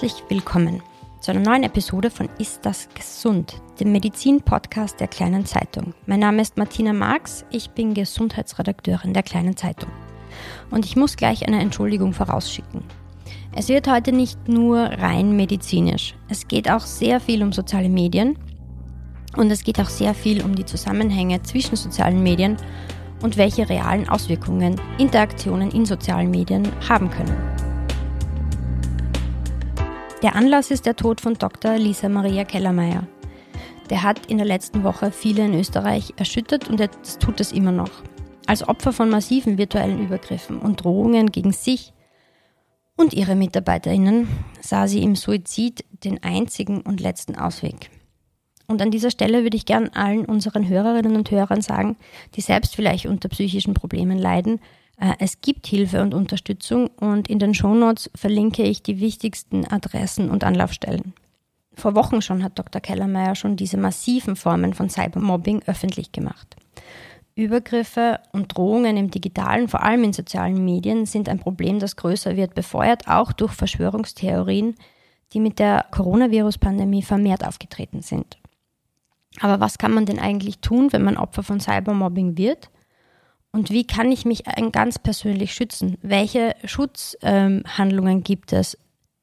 herzlich willkommen zu einer neuen Episode von Ist das gesund? Dem Medizin-Podcast der Kleinen Zeitung. Mein Name ist Martina Marx, ich bin Gesundheitsredakteurin der Kleinen Zeitung. Und ich muss gleich eine Entschuldigung vorausschicken. Es wird heute nicht nur rein medizinisch. Es geht auch sehr viel um soziale Medien und es geht auch sehr viel um die Zusammenhänge zwischen sozialen Medien und welche realen Auswirkungen Interaktionen in sozialen Medien haben können. Der Anlass ist der Tod von Dr. Lisa Maria Kellermeier. Der hat in der letzten Woche viele in Österreich erschüttert und er tut es immer noch. Als Opfer von massiven virtuellen Übergriffen und Drohungen gegen sich und ihre Mitarbeiterinnen sah sie im Suizid den einzigen und letzten Ausweg. Und an dieser Stelle würde ich gern allen unseren Hörerinnen und Hörern sagen, die selbst vielleicht unter psychischen Problemen leiden, es gibt Hilfe und Unterstützung und in den Shownotes verlinke ich die wichtigsten Adressen und Anlaufstellen. Vor Wochen schon hat Dr. Kellermeier schon diese massiven Formen von Cybermobbing öffentlich gemacht. Übergriffe und Drohungen im digitalen, vor allem in sozialen Medien, sind ein Problem, das größer wird, befeuert auch durch Verschwörungstheorien, die mit der Coronavirus-Pandemie vermehrt aufgetreten sind. Aber was kann man denn eigentlich tun, wenn man Opfer von Cybermobbing wird? Und wie kann ich mich ganz persönlich schützen? Welche Schutzhandlungen ähm, gibt es?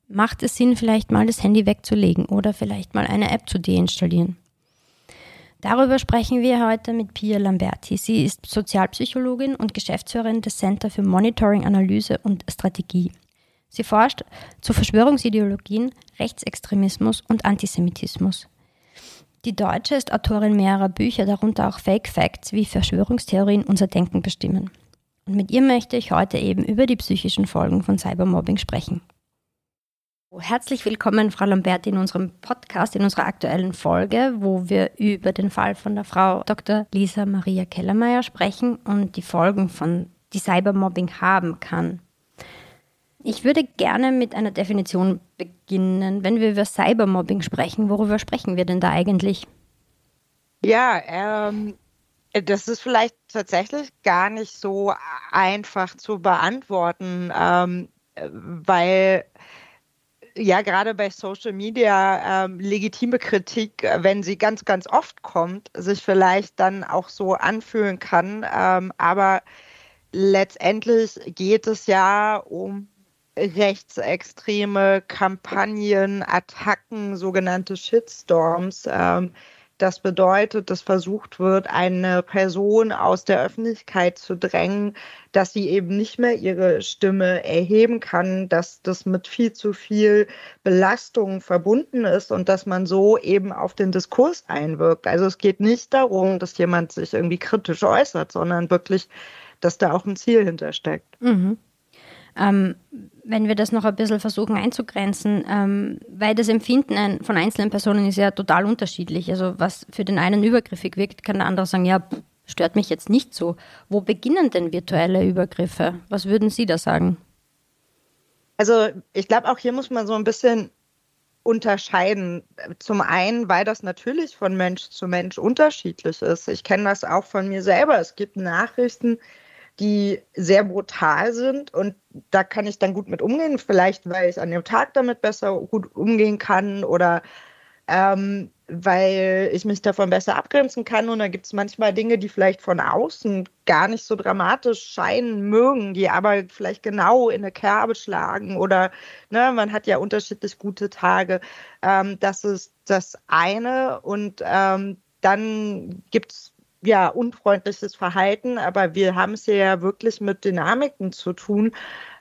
Macht es Sinn, vielleicht mal das Handy wegzulegen oder vielleicht mal eine App zu deinstallieren? Darüber sprechen wir heute mit Pia Lamberti. Sie ist Sozialpsychologin und Geschäftsführerin des Center für Monitoring, Analyse und Strategie. Sie forscht zu Verschwörungsideologien, Rechtsextremismus und Antisemitismus. Die Deutsche ist Autorin mehrerer Bücher, darunter auch Fake Facts, wie Verschwörungstheorien unser Denken bestimmen. Und mit ihr möchte ich heute eben über die psychischen Folgen von Cybermobbing sprechen. Herzlich willkommen, Frau Lambert, in unserem Podcast, in unserer aktuellen Folge, wo wir über den Fall von der Frau Dr. Lisa Maria Kellermeier sprechen und die Folgen von die Cybermobbing haben kann. Ich würde gerne mit einer Definition beginnen. Wenn wir über Cybermobbing sprechen, worüber sprechen wir denn da eigentlich? Ja, ähm, das ist vielleicht tatsächlich gar nicht so einfach zu beantworten, ähm, weil ja gerade bei Social Media ähm, legitime Kritik, wenn sie ganz, ganz oft kommt, sich vielleicht dann auch so anfühlen kann. Ähm, aber letztendlich geht es ja um rechtsextreme Kampagnen, Attacken, sogenannte Shitstorms. Ähm, das bedeutet, dass versucht wird, eine Person aus der Öffentlichkeit zu drängen, dass sie eben nicht mehr ihre Stimme erheben kann, dass das mit viel zu viel Belastung verbunden ist und dass man so eben auf den Diskurs einwirkt. Also es geht nicht darum, dass jemand sich irgendwie kritisch äußert, sondern wirklich, dass da auch ein Ziel hintersteckt. Mhm. Ähm, wenn wir das noch ein bisschen versuchen einzugrenzen, ähm, weil das Empfinden von einzelnen Personen ist ja total unterschiedlich. Also was für den einen übergriffig wirkt, kann der andere sagen, ja, stört mich jetzt nicht so. Wo beginnen denn virtuelle Übergriffe? Was würden Sie da sagen? Also ich glaube, auch hier muss man so ein bisschen unterscheiden. Zum einen, weil das natürlich von Mensch zu Mensch unterschiedlich ist. Ich kenne das auch von mir selber. Es gibt Nachrichten, die sehr brutal sind und da kann ich dann gut mit umgehen, vielleicht weil ich an dem Tag damit besser gut umgehen kann oder ähm, weil ich mich davon besser abgrenzen kann. Und da gibt es manchmal Dinge, die vielleicht von außen gar nicht so dramatisch scheinen mögen, die aber vielleicht genau in eine Kerbe schlagen oder ne, man hat ja unterschiedlich gute Tage. Ähm, das ist das eine. Und ähm, dann gibt es ja, unfreundliches Verhalten, aber wir haben es ja wirklich mit Dynamiken zu tun,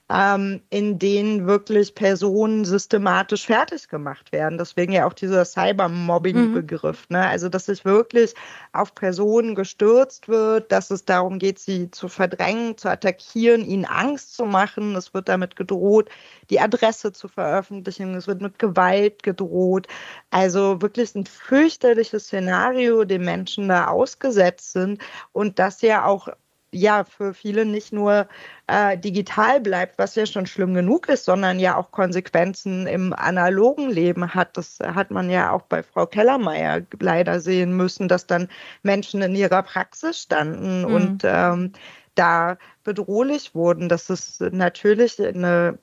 ähm, in denen wirklich Personen systematisch fertig gemacht werden. Deswegen ja auch dieser Cybermobbing-Begriff. Mhm. Ne? Also, dass sich wirklich auf Personen gestürzt wird, dass es darum geht, sie zu verdrängen, zu attackieren, ihnen Angst zu machen. Es wird damit gedroht, die Adresse zu veröffentlichen. Es wird mit Gewalt gedroht. Also wirklich ein fürchterliches Szenario, dem Menschen da ausgesetzt sind und das ja auch ja für viele nicht nur äh, digital bleibt, was ja schon schlimm genug ist, sondern ja auch Konsequenzen im analogen Leben hat. Das hat man ja auch bei Frau Kellermeier leider sehen müssen, dass dann Menschen in ihrer Praxis standen mhm. und ähm, da bedrohlich wurden. Das ist natürlich eine,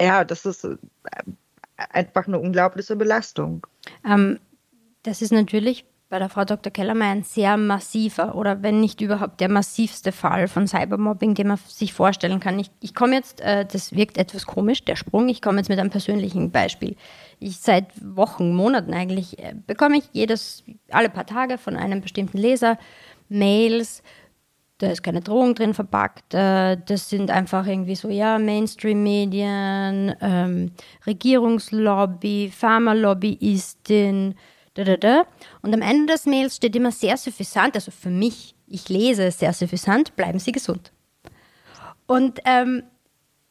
ja, das ist einfach eine unglaubliche Belastung. Ähm, das ist natürlich bei der Frau Dr. Kellermeier ein sehr massiver oder wenn nicht überhaupt der massivste Fall von Cybermobbing, den man sich vorstellen kann. Ich, ich komme jetzt, äh, das wirkt etwas komisch, der Sprung, ich komme jetzt mit einem persönlichen Beispiel. Ich seit Wochen, Monaten eigentlich äh, bekomme ich jedes, alle paar Tage von einem bestimmten Leser Mails, da ist keine Drohung drin verpackt. Äh, das sind einfach irgendwie so, ja, Mainstream-Medien, ähm, Regierungslobby, Pharmalobbyistin. Und am Ende des Mails steht immer sehr suffisant, also für mich, ich lese es sehr suffisant, bleiben Sie gesund. Und ähm,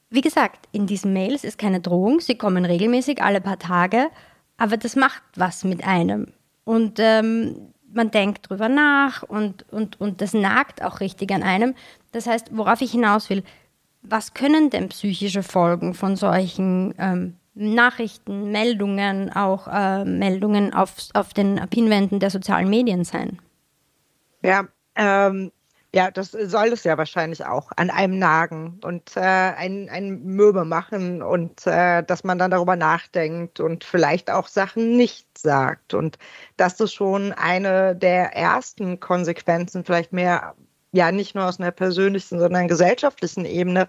wie gesagt, in diesen Mails ist keine Drohung, sie kommen regelmäßig alle paar Tage, aber das macht was mit einem. Und ähm, man denkt drüber nach und, und, und das nagt auch richtig an einem. Das heißt, worauf ich hinaus will, was können denn psychische Folgen von solchen ähm, Nachrichten, Meldungen, auch äh, Meldungen auf, auf den Pinwänden der sozialen Medien sein. Ja, ähm, ja, das soll es ja wahrscheinlich auch an einem nagen und äh, ein, ein Mürbe machen und äh, dass man dann darüber nachdenkt und vielleicht auch Sachen nicht sagt. Und das ist schon eine der ersten Konsequenzen, vielleicht mehr, ja, nicht nur aus einer persönlichen, sondern gesellschaftlichen Ebene,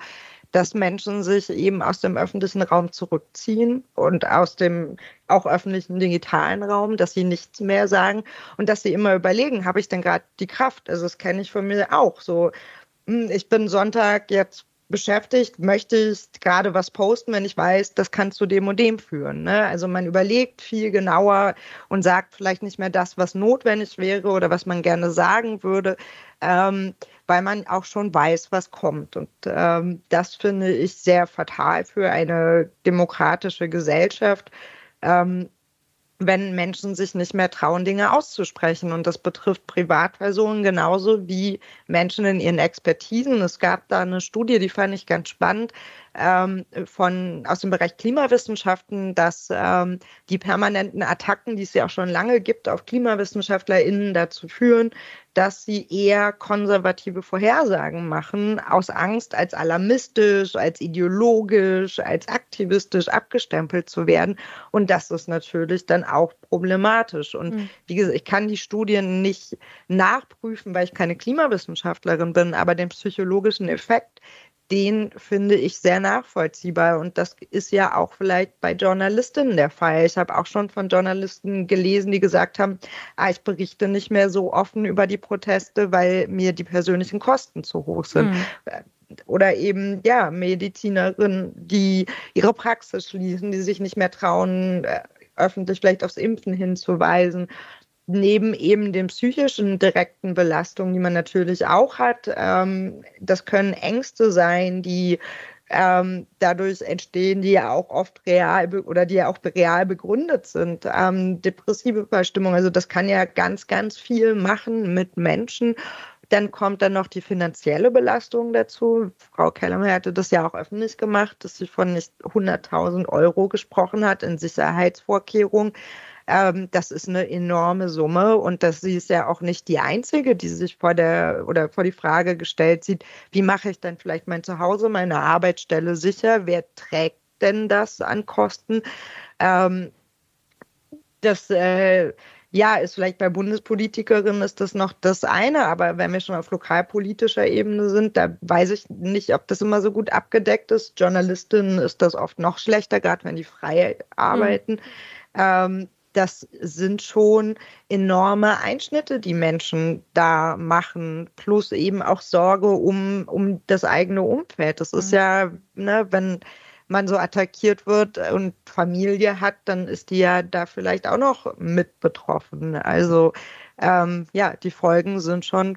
dass Menschen sich eben aus dem öffentlichen Raum zurückziehen und aus dem auch öffentlichen digitalen Raum, dass sie nichts mehr sagen und dass sie immer überlegen, habe ich denn gerade die Kraft? Also das kenne ich von mir auch so. Hm, ich bin Sonntag jetzt beschäftigt, möchte ich gerade was posten, wenn ich weiß, das kann zu dem und dem führen. Ne? Also man überlegt viel genauer und sagt vielleicht nicht mehr das, was notwendig wäre oder was man gerne sagen würde. Ähm, weil man auch schon weiß, was kommt. Und ähm, das finde ich sehr fatal für eine demokratische Gesellschaft. Ähm, wenn Menschen sich nicht mehr trauen, Dinge auszusprechen. Und das betrifft Privatpersonen genauso wie Menschen in ihren Expertisen. Es gab da eine Studie, die fand ich ganz spannend ähm, von, aus dem Bereich Klimawissenschaften, dass ähm, die permanenten Attacken, die es ja auch schon lange gibt, auf KlimawissenschaftlerInnen dazu führen, dass sie eher konservative Vorhersagen machen, aus Angst, als alarmistisch, als ideologisch, als aktivistisch abgestempelt zu werden. Und das ist natürlich dann auch problematisch. Und mhm. wie gesagt, ich kann die Studien nicht nachprüfen, weil ich keine Klimawissenschaftlerin bin, aber den psychologischen Effekt, den finde ich sehr nachvollziehbar. Und das ist ja auch vielleicht bei Journalistinnen der Fall. Ich habe auch schon von Journalisten gelesen, die gesagt haben, ah, ich berichte nicht mehr so offen über die Proteste, weil mir die persönlichen Kosten zu hoch sind. Mhm. Oder eben, ja, Medizinerinnen, die ihre Praxis schließen, die sich nicht mehr trauen, äh, öffentlich vielleicht aufs Impfen hinzuweisen neben eben den psychischen direkten Belastungen, die man natürlich auch hat, ähm, das können Ängste sein, die ähm, dadurch entstehen, die ja auch oft real oder die ja auch real begründet sind. Ähm, depressive Verstimmung, also das kann ja ganz, ganz viel machen mit Menschen. Dann kommt dann noch die finanzielle Belastung dazu. Frau Kellermann hatte das ja auch öffentlich gemacht, dass sie von nicht 100.000 Euro gesprochen hat in Sicherheitsvorkehrungen. Ähm, das ist eine enorme Summe und dass sie ist ja auch nicht die einzige, die sich vor der oder vor die Frage gestellt sieht, wie mache ich denn vielleicht mein Zuhause, meine Arbeitsstelle sicher? Wer trägt denn das an Kosten? Ähm, das äh, ja, ist vielleicht bei Bundespolitikerinnen ist das noch das eine, aber wenn wir schon auf lokalpolitischer Ebene sind, da weiß ich nicht, ob das immer so gut abgedeckt ist. Journalistinnen ist das oft noch schlechter, gerade wenn die frei arbeiten. Mhm. Ähm, das sind schon enorme Einschnitte, die Menschen da machen, plus eben auch Sorge um, um das eigene Umfeld. Das ist mhm. ja, ne, wenn man so attackiert wird und Familie hat, dann ist die ja da vielleicht auch noch mit betroffen. Also ähm, ja, die Folgen sind schon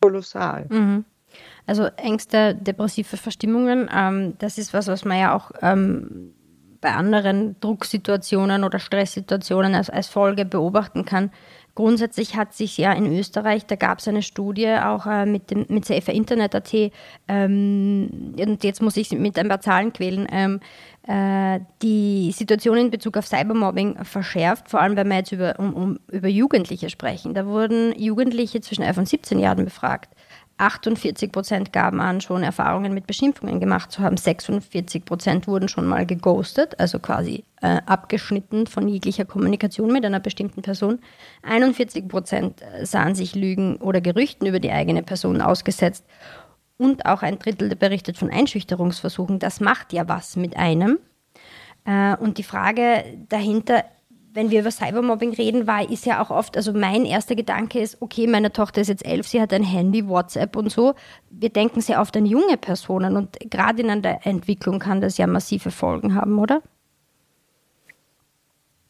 kolossal. Mhm. Also Ängste, depressive Verstimmungen, ähm, das ist was, was man ja auch ähm, bei anderen Drucksituationen oder Stresssituationen als, als Folge beobachten kann. Grundsätzlich hat sich ja in Österreich, da gab es eine Studie auch äh, mit, dem, mit CFA Internet.at, ähm, und jetzt muss ich mit ein paar Zahlen quälen, ähm, äh, die Situation in Bezug auf Cybermobbing verschärft, vor allem wenn wir jetzt über, um, um, über Jugendliche sprechen. Da wurden Jugendliche zwischen 11 und 17 Jahren befragt. 48 Prozent gaben an, schon Erfahrungen mit Beschimpfungen gemacht zu haben. 46 Prozent wurden schon mal geghostet, also quasi äh, abgeschnitten von jeglicher Kommunikation mit einer bestimmten Person. 41 Prozent äh, sahen sich Lügen oder Gerüchten über die eigene Person ausgesetzt. Und auch ein Drittel berichtet von Einschüchterungsversuchen. Das macht ja was mit einem. Äh, und die Frage dahinter wenn wir über Cybermobbing reden, war, ist ja auch oft, also mein erster Gedanke ist, okay, meine Tochter ist jetzt elf, sie hat ein Handy, WhatsApp und so. Wir denken sehr oft an junge Personen und gerade in der Entwicklung kann das ja massive Folgen haben, oder?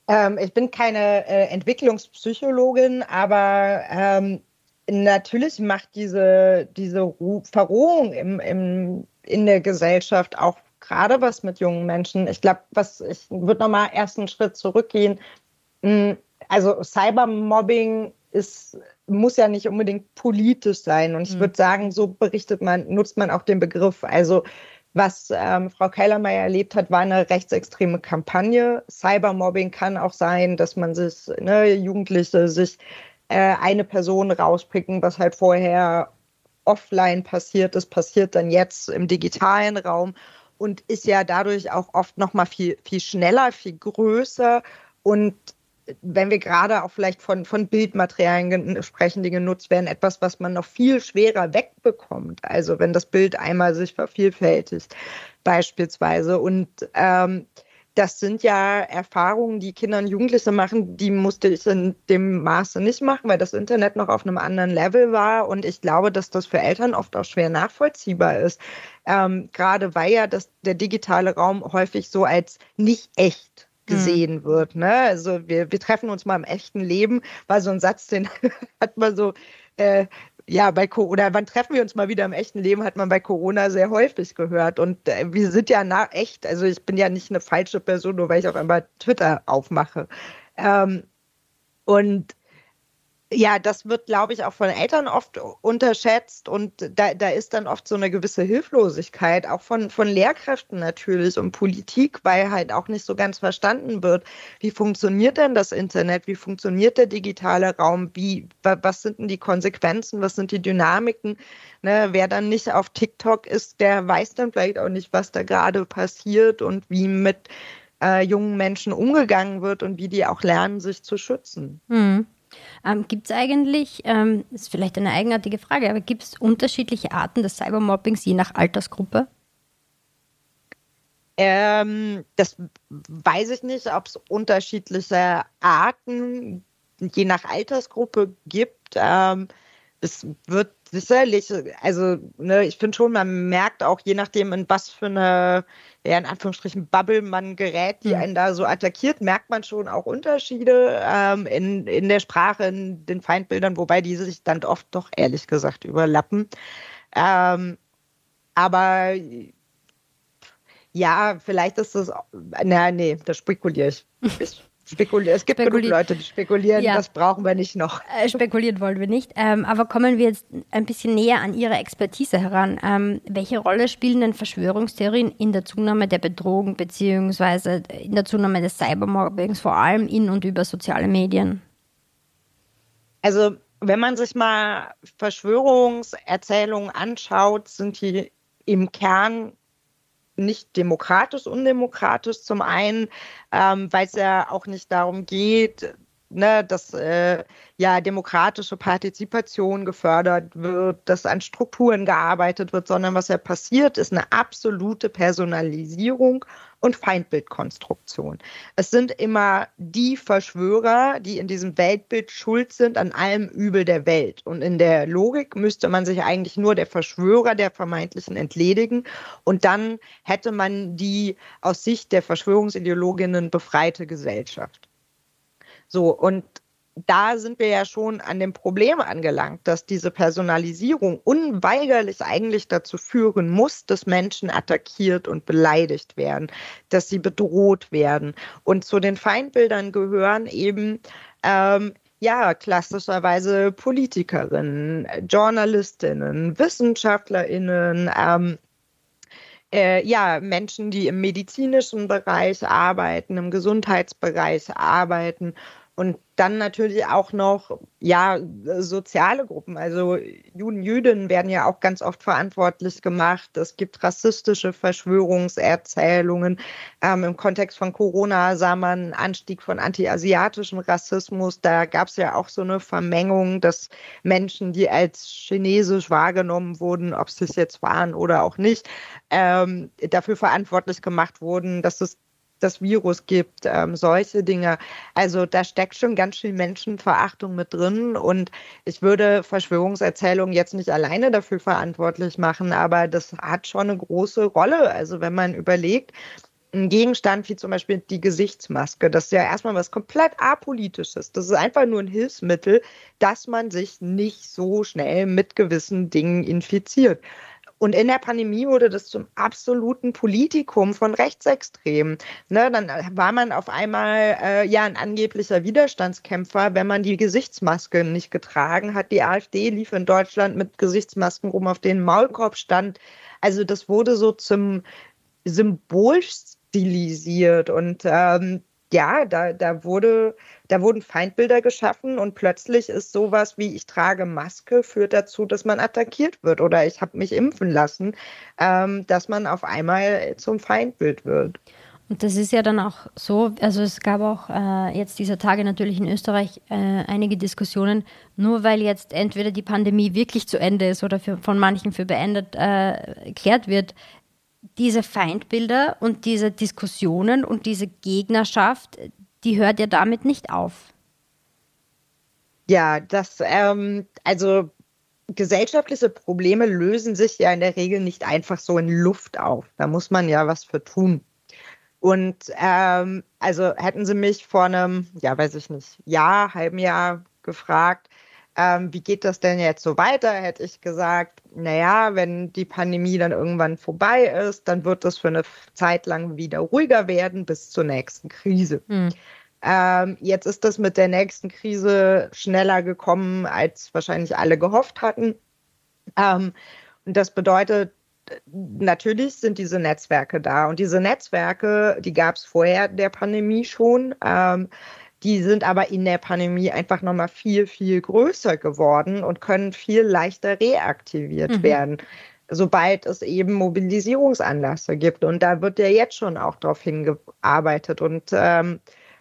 Ähm, ich bin keine äh, Entwicklungspsychologin, aber ähm, natürlich macht diese, diese Verrohung im, im, in der Gesellschaft auch gerade was mit jungen Menschen. Ich glaube, was ich würde noch mal erst einen Schritt zurückgehen. Hm, also Cybermobbing ist muss ja nicht unbedingt politisch sein. Und ich mhm. würde sagen, so berichtet man, nutzt man auch den Begriff. Also was ähm, Frau Kellermeier erlebt hat, war eine rechtsextreme Kampagne. Cybermobbing kann auch sein, dass man sich, ne, Jugendliche sich äh, eine Person rauspicken, was halt vorher offline passiert ist, passiert dann jetzt im digitalen Raum und ist ja dadurch auch oft noch mal viel, viel schneller, viel größer und wenn wir gerade auch vielleicht von, von Bildmaterialien sprechen, die genutzt werden, etwas, was man noch viel schwerer wegbekommt. Also wenn das Bild einmal sich vervielfältigt, beispielsweise. Und ähm, das sind ja Erfahrungen, die Kinder und Jugendliche machen, die musste ich in dem Maße nicht machen, weil das Internet noch auf einem anderen Level war. Und ich glaube, dass das für Eltern oft auch schwer nachvollziehbar ist. Ähm, gerade weil ja das, der digitale Raum häufig so als nicht echt gesehen mhm. wird. Ne? Also wir, wir treffen uns mal im echten Leben, war so ein Satz, den hat man so äh, ja, bei oder wann treffen wir uns mal wieder im echten Leben, hat man bei Corona sehr häufig gehört. Und äh, wir sind ja na echt, also ich bin ja nicht eine falsche Person, nur weil ich auf einmal Twitter aufmache. Ähm, und ja, das wird, glaube ich, auch von Eltern oft unterschätzt und da, da ist dann oft so eine gewisse Hilflosigkeit, auch von, von Lehrkräften natürlich und Politik, weil halt auch nicht so ganz verstanden wird, wie funktioniert denn das Internet, wie funktioniert der digitale Raum, wie, was sind denn die Konsequenzen, was sind die Dynamiken. Ne? Wer dann nicht auf TikTok ist, der weiß dann vielleicht auch nicht, was da gerade passiert und wie mit äh, jungen Menschen umgegangen wird und wie die auch lernen, sich zu schützen. Mhm. Ähm, gibt es eigentlich, ähm, ist vielleicht eine eigenartige Frage, aber gibt es unterschiedliche Arten des Cybermobbings je nach Altersgruppe? Ähm, das weiß ich nicht, ob es unterschiedliche Arten je nach Altersgruppe gibt. Ähm, es wird sicherlich, also ne, ich finde schon, man merkt auch, je nachdem, in was für eine, ja, in Anführungsstrichen, Bubble man gerät, die mhm. einen da so attackiert, merkt man schon auch Unterschiede ähm, in, in der Sprache, in den Feindbildern, wobei die sich dann oft doch ehrlich gesagt überlappen. Ähm, aber ja, vielleicht ist das, na, nee, das spekuliere ich. ich Spekulier es gibt Spekulier genug Leute, die spekulieren, ja. das brauchen wir nicht noch. Äh, spekulieren wollen wir nicht. Ähm, aber kommen wir jetzt ein bisschen näher an Ihre Expertise heran. Ähm, welche Rolle spielen denn Verschwörungstheorien in der Zunahme der Bedrohung bzw. in der Zunahme des Cybermobbings, vor allem in und über soziale Medien? Also, wenn man sich mal Verschwörungserzählungen anschaut, sind die im Kern nicht demokratisch, undemokratisch zum einen, ähm, weil es ja auch nicht darum geht, ne, dass äh, ja demokratische Partizipation gefördert wird, dass an Strukturen gearbeitet wird, sondern was ja passiert, ist eine absolute Personalisierung und Feindbildkonstruktion. Es sind immer die Verschwörer, die in diesem Weltbild schuld sind an allem Übel der Welt. Und in der Logik müsste man sich eigentlich nur der Verschwörer der vermeintlichen entledigen und dann hätte man die aus Sicht der Verschwörungsideologinnen befreite Gesellschaft. So, und da sind wir ja schon an dem Problem angelangt, dass diese Personalisierung unweigerlich eigentlich dazu führen muss, dass Menschen attackiert und beleidigt werden, dass sie bedroht werden. Und zu den Feindbildern gehören eben ähm, ja, klassischerweise Politikerinnen, Journalistinnen, WissenschaftlerInnen, ähm, äh, ja, Menschen, die im medizinischen Bereich arbeiten, im Gesundheitsbereich arbeiten Und dann natürlich auch noch, ja, soziale Gruppen. Also Juden, Jüdinnen werden ja auch ganz oft verantwortlich gemacht. Es gibt rassistische Verschwörungserzählungen. Ähm, Im Kontext von Corona sah man einen Anstieg von antiasiatischem Rassismus. Da gab es ja auch so eine Vermengung, dass Menschen, die als chinesisch wahrgenommen wurden, ob sie es jetzt waren oder auch nicht, ähm, dafür verantwortlich gemacht wurden, dass es das Virus gibt, ähm, solche Dinge. Also da steckt schon ganz viel Menschenverachtung mit drin und ich würde Verschwörungserzählungen jetzt nicht alleine dafür verantwortlich machen, aber das hat schon eine große Rolle. Also wenn man überlegt, ein Gegenstand wie zum Beispiel die Gesichtsmaske, das ist ja erstmal was komplett apolitisches. Das ist einfach nur ein Hilfsmittel, dass man sich nicht so schnell mit gewissen Dingen infiziert. Und in der Pandemie wurde das zum absoluten Politikum von Rechtsextremen. Ne, dann war man auf einmal äh, ja ein angeblicher Widerstandskämpfer, wenn man die Gesichtsmaske nicht getragen hat. Die AfD lief in Deutschland mit Gesichtsmasken rum, auf denen Maulkorb stand. Also das wurde so zum Symbol stilisiert und ähm, ja, da, da, wurde, da wurden Feindbilder geschaffen und plötzlich ist sowas wie ich trage Maske führt dazu, dass man attackiert wird oder ich habe mich impfen lassen, ähm, dass man auf einmal zum Feindbild wird. Und das ist ja dann auch so, also es gab auch äh, jetzt dieser Tage natürlich in Österreich äh, einige Diskussionen, nur weil jetzt entweder die Pandemie wirklich zu Ende ist oder für, von manchen für beendet äh, erklärt wird, diese Feindbilder und diese Diskussionen und diese Gegnerschaft, die hört ja damit nicht auf. Ja, das, ähm, also gesellschaftliche Probleme lösen sich ja in der Regel nicht einfach so in Luft auf. Da muss man ja was für tun. Und ähm, also hätten Sie mich vor einem, ja, weiß ich nicht, Jahr, halben Jahr gefragt, ähm, wie geht das denn jetzt so weiter? Hätte ich gesagt, naja, wenn die Pandemie dann irgendwann vorbei ist, dann wird das für eine Zeit lang wieder ruhiger werden bis zur nächsten Krise. Hm. Ähm, jetzt ist das mit der nächsten Krise schneller gekommen, als wahrscheinlich alle gehofft hatten. Ähm, und das bedeutet, natürlich sind diese Netzwerke da. Und diese Netzwerke, die gab es vorher der Pandemie schon. Ähm, die sind aber in der Pandemie einfach nochmal viel, viel größer geworden und können viel leichter reaktiviert mhm. werden, sobald es eben Mobilisierungsanlässe gibt. Und da wird ja jetzt schon auch darauf hingearbeitet. Und ähm,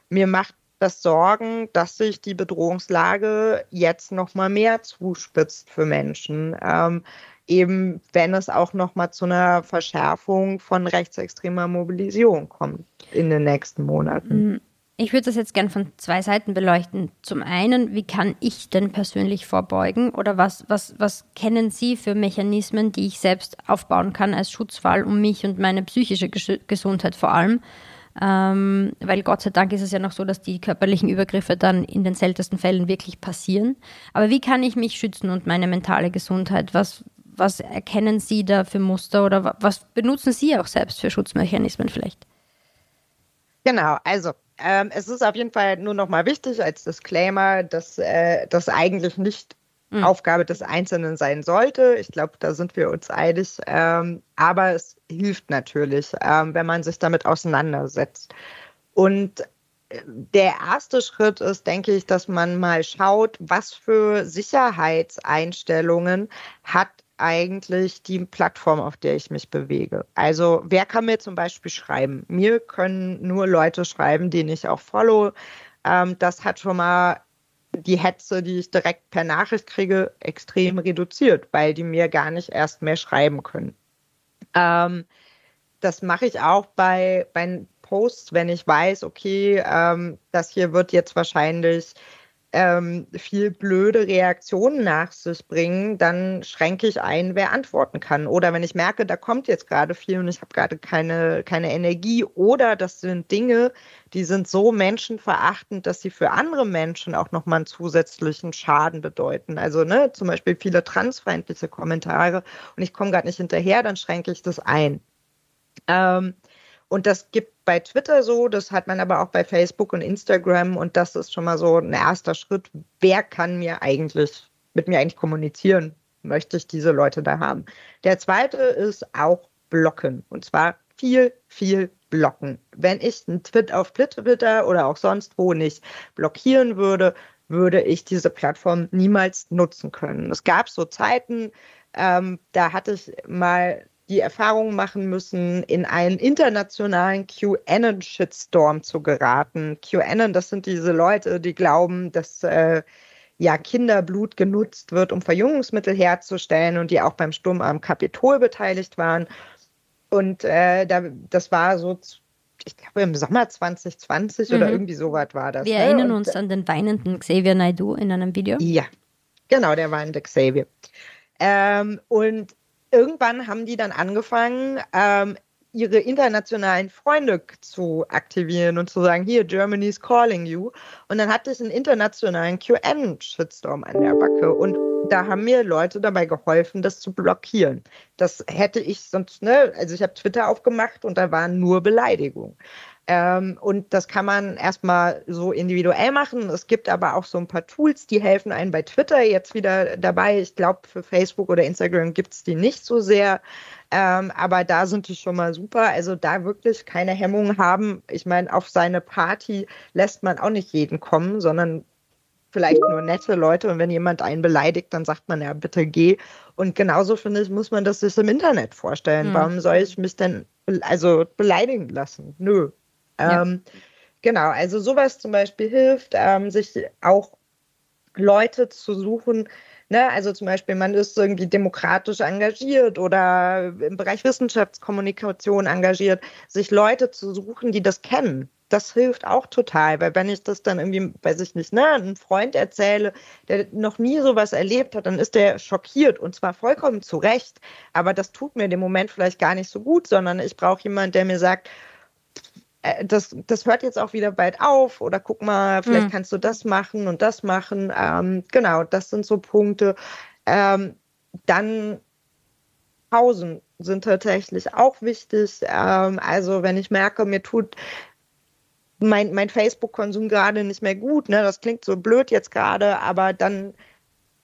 mir macht das Sorgen, dass sich die Bedrohungslage jetzt nochmal mehr zuspitzt für Menschen. Ähm, eben wenn es auch nochmal zu einer Verschärfung von rechtsextremer Mobilisierung kommt in den nächsten Monaten. Mhm. Ich würde das jetzt gern von zwei Seiten beleuchten. Zum einen, wie kann ich denn persönlich vorbeugen oder was, was, was kennen Sie für Mechanismen, die ich selbst aufbauen kann als Schutzfall um mich und meine psychische Gesundheit vor allem? Ähm, weil Gott sei Dank ist es ja noch so, dass die körperlichen Übergriffe dann in den seltensten Fällen wirklich passieren. Aber wie kann ich mich schützen und meine mentale Gesundheit? Was, was erkennen Sie da für Muster oder was benutzen Sie auch selbst für Schutzmechanismen vielleicht? Genau, also ähm, es ist auf jeden Fall nur noch mal wichtig als Disclaimer, dass äh, das eigentlich nicht mhm. Aufgabe des Einzelnen sein sollte. Ich glaube, da sind wir uns einig. Ähm, aber es hilft natürlich, ähm, wenn man sich damit auseinandersetzt. Und äh, der erste Schritt ist, denke ich, dass man mal schaut, was für Sicherheitseinstellungen hat eigentlich die Plattform, auf der ich mich bewege. Also wer kann mir zum Beispiel schreiben? Mir können nur Leute schreiben, denen ich auch follow. Ähm, das hat schon mal die Hetze, die ich direkt per Nachricht kriege, extrem reduziert, weil die mir gar nicht erst mehr schreiben können. Ähm, das mache ich auch bei, bei Posts, wenn ich weiß, okay, ähm, das hier wird jetzt wahrscheinlich ähm, viel blöde Reaktionen nach sich bringen, dann schränke ich ein, wer antworten kann. Oder wenn ich merke, da kommt jetzt gerade viel und ich habe gerade keine, keine Energie oder das sind Dinge, die sind so menschenverachtend, dass sie für andere Menschen auch nochmal einen zusätzlichen Schaden bedeuten. Also ne, zum Beispiel viele transfeindliche Kommentare und ich komme gerade nicht hinterher, dann schränke ich das ein. Ähm, und das gibt bei Twitter so, das hat man aber auch bei Facebook und Instagram und das ist schon mal so ein erster Schritt. Wer kann mir eigentlich, mit mir eigentlich kommunizieren? Möchte ich diese Leute da haben? Der zweite ist auch blocken und zwar viel, viel blocken. Wenn ich einen Tweet auf Twitter oder auch sonst wo nicht blockieren würde, würde ich diese Plattform niemals nutzen können. Es gab so Zeiten, ähm, da hatte ich mal die Erfahrung machen müssen, in einen internationalen QAnon-Shitstorm zu geraten. QAnon, das sind diese Leute, die glauben, dass äh, ja Kinderblut genutzt wird, um Verjüngungsmittel herzustellen und die auch beim Sturm am Kapitol beteiligt waren. Und äh, da, das war so, ich glaube, im Sommer 2020 mhm. oder irgendwie sowas war das. Wir ne? erinnern und, uns an den weinenden Xavier Naidu in einem Video. Ja, genau, der weinende Xavier. Ähm, und irgendwann haben die dann angefangen, ähm, ihre internationalen Freunde zu aktivieren und zu sagen, hier, Germany's calling you. Und dann hatte ich einen internationalen QN-Shitstorm an der Backe. Und da haben mir Leute dabei geholfen, das zu blockieren. Das hätte ich sonst, ne, also ich habe Twitter aufgemacht und da waren nur Beleidigungen. Ähm, und das kann man erstmal so individuell machen. Es gibt aber auch so ein paar Tools, die helfen einem bei Twitter jetzt wieder dabei. Ich glaube, für Facebook oder Instagram gibt es die nicht so sehr. Ähm, aber da sind die schon mal super. Also da wirklich keine Hemmungen haben. Ich meine, auf seine Party lässt man auch nicht jeden kommen, sondern vielleicht nur nette Leute. Und wenn jemand einen beleidigt, dann sagt man ja, bitte geh. Und genauso finde ich, muss man das sich im Internet vorstellen. Mhm. Warum soll ich mich denn also beleidigen lassen? Nö. Ja. Ähm, genau, also sowas zum Beispiel hilft, ähm, sich auch Leute zu suchen, Ne, also zum Beispiel, man ist irgendwie demokratisch engagiert oder im Bereich Wissenschaftskommunikation engagiert, sich Leute zu suchen, die das kennen. Das hilft auch total, weil wenn ich das dann irgendwie, weiß ich nicht, ne, einem Freund erzähle, der noch nie sowas erlebt hat, dann ist der schockiert und zwar vollkommen zu Recht. Aber das tut mir in Moment vielleicht gar nicht so gut, sondern ich brauche jemanden, der mir sagt, äh, das, das hört jetzt auch wieder bald auf oder guck mal, vielleicht mhm. kannst du das machen und das machen. Ähm, genau, das sind so Punkte. Ähm, dann Pausen sind tatsächlich auch wichtig. Ähm, also wenn ich merke, mir tut mein, mein Facebook-Konsum gerade nicht mehr gut, ne, das klingt so blöd jetzt gerade, aber dann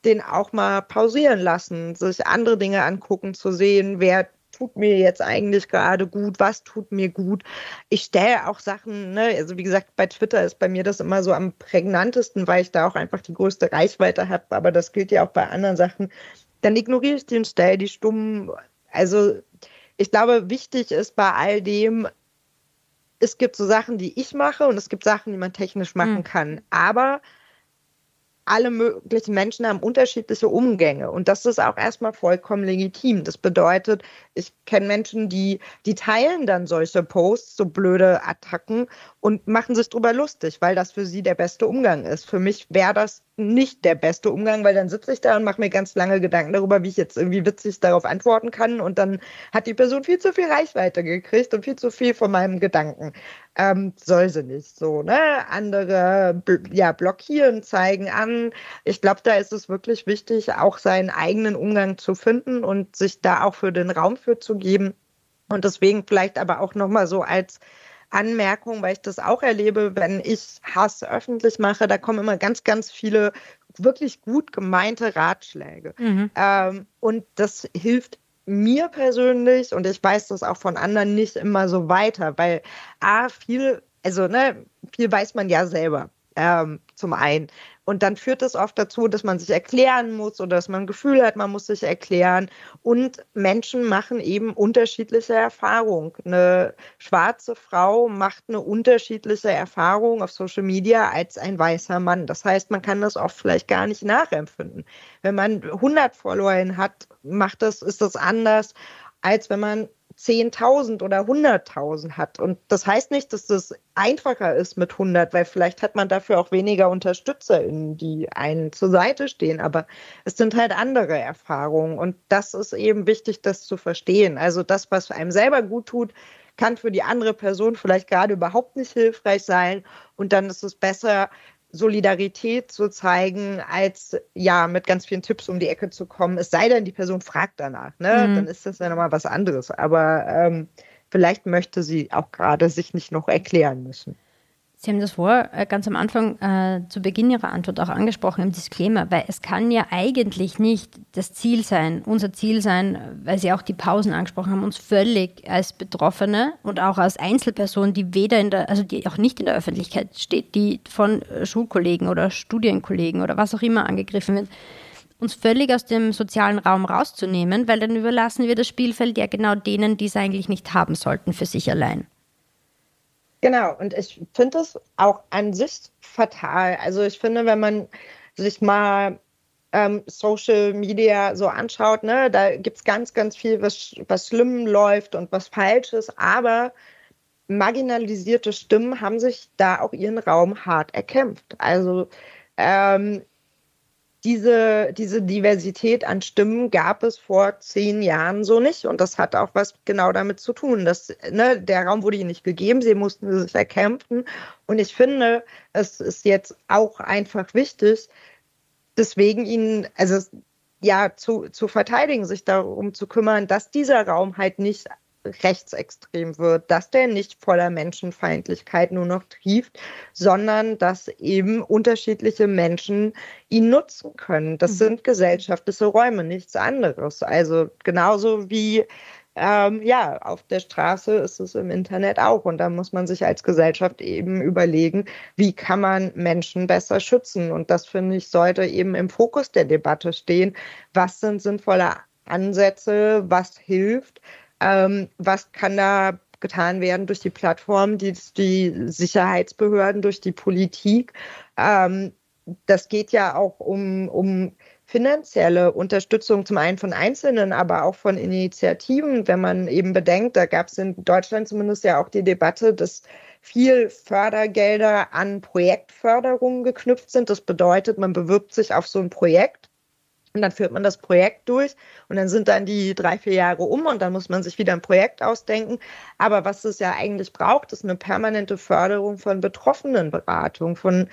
den auch mal pausieren lassen, sich andere Dinge angucken, zu sehen, wer tut mir jetzt eigentlich gerade gut, was tut mir gut. Ich stelle auch Sachen, ne, also wie gesagt, bei Twitter ist bei mir das immer so am prägnantesten, weil ich da auch einfach die größte Reichweite habe, aber das gilt ja auch bei anderen Sachen. Dann ignoriere ich den, stelle die stumm. Also ich glaube, wichtig ist bei all dem, es gibt so Sachen, die ich mache und es gibt Sachen, die man technisch machen mhm. kann. Aber alle möglichen Menschen haben unterschiedliche Umgänge und das ist auch erstmal vollkommen legitim. Das bedeutet, ich kenne Menschen, die, die teilen dann solche Posts, so blöde Attacken und machen sich drüber lustig, weil das für sie der beste Umgang ist. Für mich wäre das nicht der beste Umgang, weil dann sitze ich da und mache mir ganz lange Gedanken darüber, wie ich jetzt irgendwie witzig darauf antworten kann und dann hat die Person viel zu viel Reichweite gekriegt und viel zu viel von meinem Gedanken. Ähm, soll sie nicht so, ne? Andere ja, blockieren, zeigen an. Ich glaube, da ist es wirklich wichtig, auch seinen eigenen Umgang zu finden und sich da auch für den Raum für zu geben. Und deswegen vielleicht aber auch nochmal so als Anmerkung, weil ich das auch erlebe, wenn ich Hass öffentlich mache, da kommen immer ganz, ganz viele wirklich gut gemeinte Ratschläge. Mhm. Ähm, und das hilft mir persönlich und ich weiß das auch von anderen nicht immer so weiter, weil A, viel, also ne, viel weiß man ja selber. Ähm, zum einen. Und dann führt es oft dazu, dass man sich erklären muss oder dass man ein Gefühl hat, man muss sich erklären. Und Menschen machen eben unterschiedliche Erfahrungen. Eine schwarze Frau macht eine unterschiedliche Erfahrung auf Social Media als ein weißer Mann. Das heißt, man kann das oft vielleicht gar nicht nachempfinden. Wenn man 100 Follower hat, macht das, ist das anders, als wenn man 10.000 oder 100.000 hat. Und das heißt nicht, dass das einfacher ist mit 100, weil vielleicht hat man dafür auch weniger UnterstützerInnen, die einen zur Seite stehen. Aber es sind halt andere Erfahrungen. Und das ist eben wichtig, das zu verstehen. Also das, was einem selber gut tut, kann für die andere Person vielleicht gerade überhaupt nicht hilfreich sein. Und dann ist es besser, Solidarität zu zeigen, als ja mit ganz vielen Tipps um die Ecke zu kommen. Es sei denn, die Person fragt danach, ne? Mhm. Dann ist das ja nochmal was anderes. Aber ähm, vielleicht möchte sie auch gerade sich nicht noch erklären müssen. Sie haben das vor äh, ganz am Anfang äh, zu Beginn Ihrer Antwort auch angesprochen im Disclaimer, weil es kann ja eigentlich nicht das Ziel sein, unser Ziel sein, weil Sie auch die Pausen angesprochen haben, uns völlig als Betroffene und auch als Einzelperson, die weder in der, also die auch nicht in der Öffentlichkeit steht, die von äh, Schulkollegen oder Studienkollegen oder was auch immer angegriffen wird, uns völlig aus dem sozialen Raum rauszunehmen, weil dann überlassen wir das Spielfeld ja genau denen, die es eigentlich nicht haben sollten für sich allein. Genau, und ich finde es auch an sich fatal. Also ich finde, wenn man sich mal ähm, Social Media so anschaut, ne, da gibt es ganz, ganz viel, was, was schlimm läuft und was falsch ist, aber marginalisierte Stimmen haben sich da auch ihren Raum hart erkämpft. Also ähm, diese, diese Diversität an Stimmen gab es vor zehn Jahren so nicht. Und das hat auch was genau damit zu tun. Dass, ne, der Raum wurde ihnen nicht gegeben, sie mussten sich erkämpfen. Und ich finde, es ist jetzt auch einfach wichtig, deswegen ihnen, also ja, zu, zu verteidigen, sich darum zu kümmern, dass dieser Raum halt nicht rechtsextrem wird, dass der nicht voller Menschenfeindlichkeit nur noch trieft, sondern dass eben unterschiedliche Menschen ihn nutzen können. Das mhm. sind gesellschaftliche Räume, nichts anderes. Also genauso wie ähm, ja, auf der Straße ist es im Internet auch. Und da muss man sich als Gesellschaft eben überlegen, wie kann man Menschen besser schützen. Und das, finde ich, sollte eben im Fokus der Debatte stehen. Was sind sinnvolle Ansätze? Was hilft? Ähm, was kann da getan werden durch die Plattform, die, die Sicherheitsbehörden, durch die Politik? Ähm, das geht ja auch um, um finanzielle Unterstützung zum einen von Einzelnen, aber auch von Initiativen. Wenn man eben bedenkt, da gab es in Deutschland zumindest ja auch die Debatte, dass viel Fördergelder an Projektförderungen geknüpft sind. Das bedeutet, man bewirbt sich auf so ein Projekt und dann führt man das Projekt durch und dann sind dann die drei, vier Jahre um und dann muss man sich wieder ein Projekt ausdenken. Aber was es ja eigentlich braucht, ist eine permanente Förderung von Betroffenenberatung, von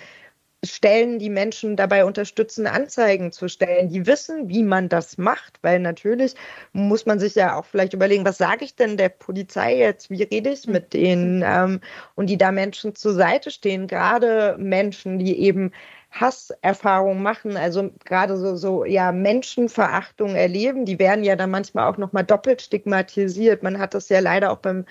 Stellen, die Menschen dabei unterstützen, Anzeigen zu stellen, die wissen, wie man das macht, weil natürlich muss man sich ja auch vielleicht überlegen, was sage ich denn der Polizei jetzt, wie rede ich mit denen? Ähm, und die da Menschen zur Seite stehen, gerade Menschen, die eben Hasserfahrungen machen, also gerade so, so ja Menschenverachtung erleben, die werden ja dann manchmal auch nochmal doppelt stigmatisiert. Man hat das ja leider auch beim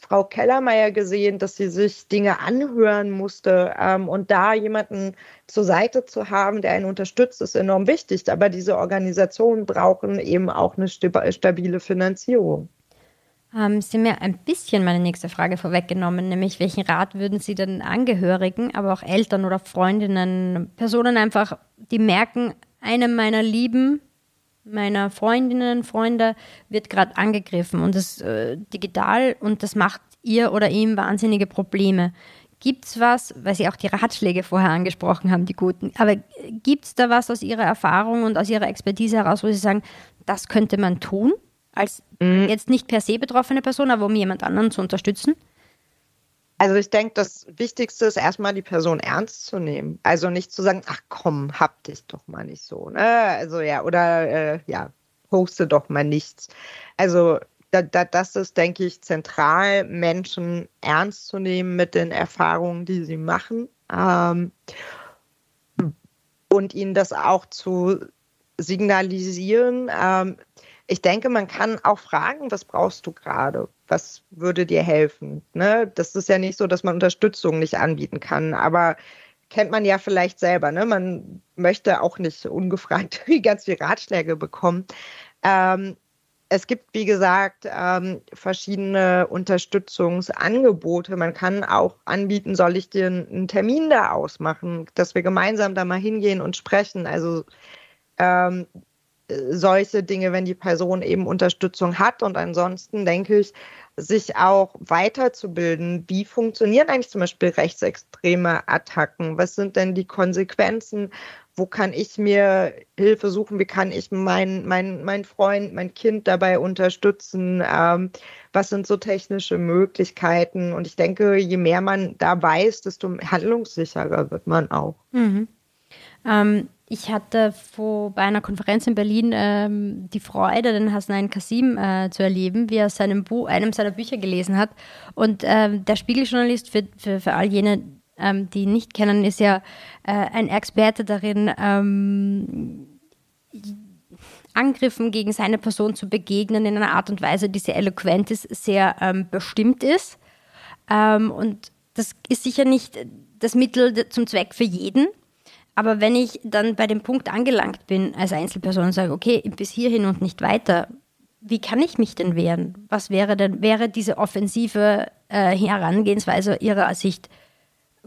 Frau Kellermeier gesehen, dass sie sich Dinge anhören musste. Ähm, und da jemanden zur Seite zu haben, der einen unterstützt, ist enorm wichtig. Aber diese Organisationen brauchen eben auch eine stabile Finanzierung. Ähm, Sie haben mir ein bisschen meine nächste Frage vorweggenommen, nämlich welchen Rat würden Sie den Angehörigen, aber auch Eltern oder Freundinnen, Personen einfach, die merken, eine meiner Lieben, meiner Freundinnen, Freunde wird gerade angegriffen und das äh, digital und das macht ihr oder ihm wahnsinnige Probleme. Gibt es was, weil Sie auch die Ratschläge vorher angesprochen haben, die guten, aber gibt es da was aus Ihrer Erfahrung und aus Ihrer Expertise heraus, wo Sie sagen, das könnte man tun? Als mhm. jetzt nicht per se betroffene Person, aber um jemand anderen zu unterstützen? Also ich denke, das Wichtigste ist erstmal die Person ernst zu nehmen. Also nicht zu sagen, ach komm, hab dich doch mal nicht so. Ne? Also ja, oder äh, ja, poste doch mal nichts. Also da, da, das ist, denke ich, zentral, Menschen ernst zu nehmen mit den Erfahrungen, die sie machen. Ähm, und ihnen das auch zu signalisieren. Ähm, ich denke, man kann auch fragen, was brauchst du gerade? Was würde dir helfen? Ne? Das ist ja nicht so, dass man Unterstützung nicht anbieten kann, aber kennt man ja vielleicht selber. Ne? Man möchte auch nicht ungefragt ganz viele Ratschläge bekommen. Ähm, es gibt, wie gesagt, ähm, verschiedene Unterstützungsangebote. Man kann auch anbieten, soll ich dir einen Termin da ausmachen, dass wir gemeinsam da mal hingehen und sprechen. Also ähm, solche Dinge, wenn die Person eben Unterstützung hat. Und ansonsten denke ich, sich auch weiterzubilden. Wie funktionieren eigentlich zum Beispiel rechtsextreme Attacken? Was sind denn die Konsequenzen? Wo kann ich mir Hilfe suchen? Wie kann ich meinen mein, mein Freund, mein Kind dabei unterstützen? Ähm, was sind so technische Möglichkeiten? Und ich denke, je mehr man da weiß, desto handlungssicherer wird man auch. Mhm. Ähm, ich hatte vor, bei einer Konferenz in Berlin ähm, die Freude, den Hasnain Kasim äh, zu erleben, wie er seinem Buch, einem seiner Bücher gelesen hat. Und ähm, der Spiegeljournalist, für, für, für all jene ähm, die ihn nicht kennen, ist ja äh, ein Experte darin, ähm, Angriffen gegen seine Person zu begegnen in einer Art und Weise, die sehr eloquent ist, sehr ähm, bestimmt ist. Ähm, und das ist sicher nicht das Mittel zum Zweck für jeden. Aber wenn ich dann bei dem Punkt angelangt bin als Einzelperson und sage, okay, bis hierhin und nicht weiter, wie kann ich mich denn wehren? Was wäre denn, wäre diese offensive äh, Herangehensweise Ihrer Sicht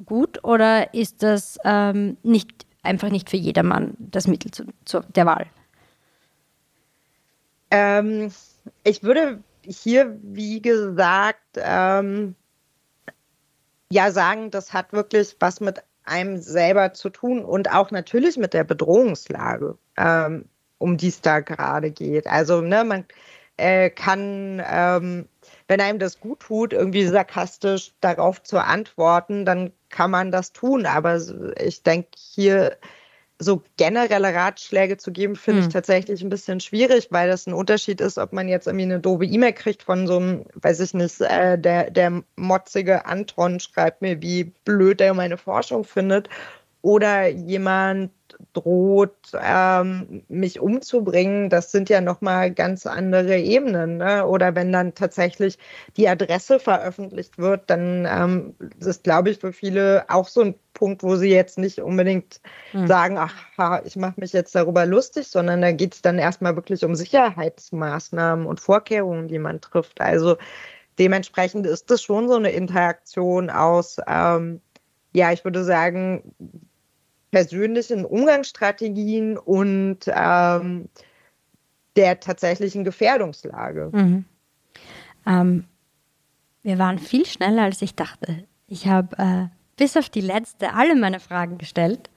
gut oder ist das ähm, nicht, einfach nicht für jedermann das Mittel zu, zu der Wahl? Ähm, ich würde hier, wie gesagt, ähm, ja sagen, das hat wirklich was mit einem selber zu tun und auch natürlich mit der Bedrohungslage, ähm, um die es da gerade geht. Also ne, man äh, kann, ähm, wenn einem das gut tut, irgendwie sarkastisch darauf zu antworten, dann kann man das tun. Aber ich denke, hier so generelle Ratschläge zu geben, finde hm. ich tatsächlich ein bisschen schwierig, weil das ein Unterschied ist, ob man jetzt irgendwie eine doofe E-Mail kriegt von so einem, weiß ich nicht, äh, der, der motzige Anton schreibt mir, wie blöd er meine Forschung findet, oder jemand droht, ähm, mich umzubringen, das sind ja nochmal ganz andere Ebenen. Ne? Oder wenn dann tatsächlich die Adresse veröffentlicht wird, dann ähm, ist, glaube ich, für viele auch so ein Punkt, wo sie jetzt nicht unbedingt hm. sagen, ach, ich mache mich jetzt darüber lustig, sondern da geht es dann erstmal wirklich um Sicherheitsmaßnahmen und Vorkehrungen, die man trifft. Also dementsprechend ist das schon so eine Interaktion aus, ähm, ja, ich würde sagen, persönlichen Umgangsstrategien und ähm, der tatsächlichen Gefährdungslage. Mhm. Ähm, wir waren viel schneller, als ich dachte. Ich habe äh, bis auf die letzte alle meine Fragen gestellt.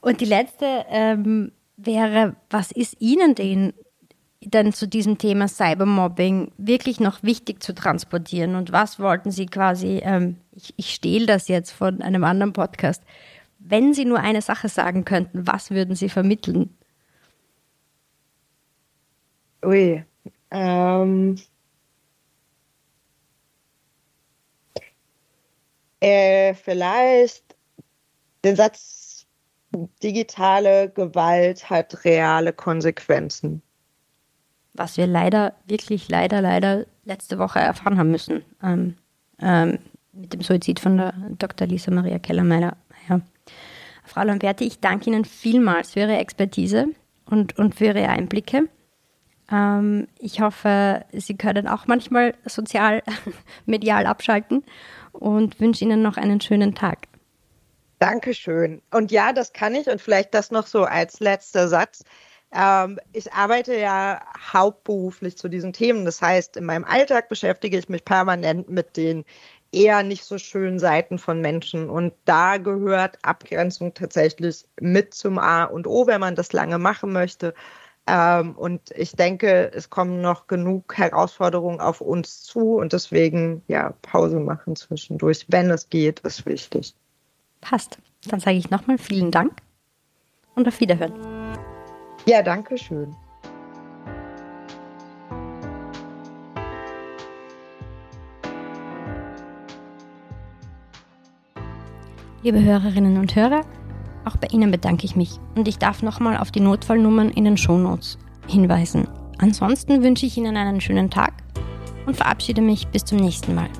Und die letzte ähm, wäre, was ist Ihnen denn, denn zu diesem Thema Cybermobbing wirklich noch wichtig zu transportieren? Und was wollten Sie quasi, ähm, ich, ich stehle das jetzt von einem anderen Podcast, wenn Sie nur eine Sache sagen könnten, was würden Sie vermitteln? Ui. Ähm. Äh, vielleicht den Satz, digitale Gewalt hat reale Konsequenzen. Was wir leider, wirklich leider, leider letzte Woche erfahren haben müssen. Ähm, ähm, mit dem Suizid von der Dr. Lisa Maria Kellermeier. Frau Lamberti, ich danke Ihnen vielmals für Ihre Expertise und, und für Ihre Einblicke. Ähm, ich hoffe, Sie können auch manchmal sozial, medial abschalten und wünsche Ihnen noch einen schönen Tag. Dankeschön. Und ja, das kann ich und vielleicht das noch so als letzter Satz. Ähm, ich arbeite ja hauptberuflich zu diesen Themen. Das heißt, in meinem Alltag beschäftige ich mich permanent mit den eher nicht so schönen Seiten von Menschen. Und da gehört Abgrenzung tatsächlich mit zum A und O, wenn man das lange machen möchte. Ähm, und ich denke, es kommen noch genug Herausforderungen auf uns zu und deswegen, ja, Pause machen zwischendurch, wenn es geht, ist wichtig. Passt. Dann sage ich nochmal vielen Dank und auf Wiederhören. Ja, danke schön. Liebe Hörerinnen und Hörer, auch bei Ihnen bedanke ich mich und ich darf nochmal auf die Notfallnummern in den Shownotes hinweisen. Ansonsten wünsche ich Ihnen einen schönen Tag und verabschiede mich bis zum nächsten Mal.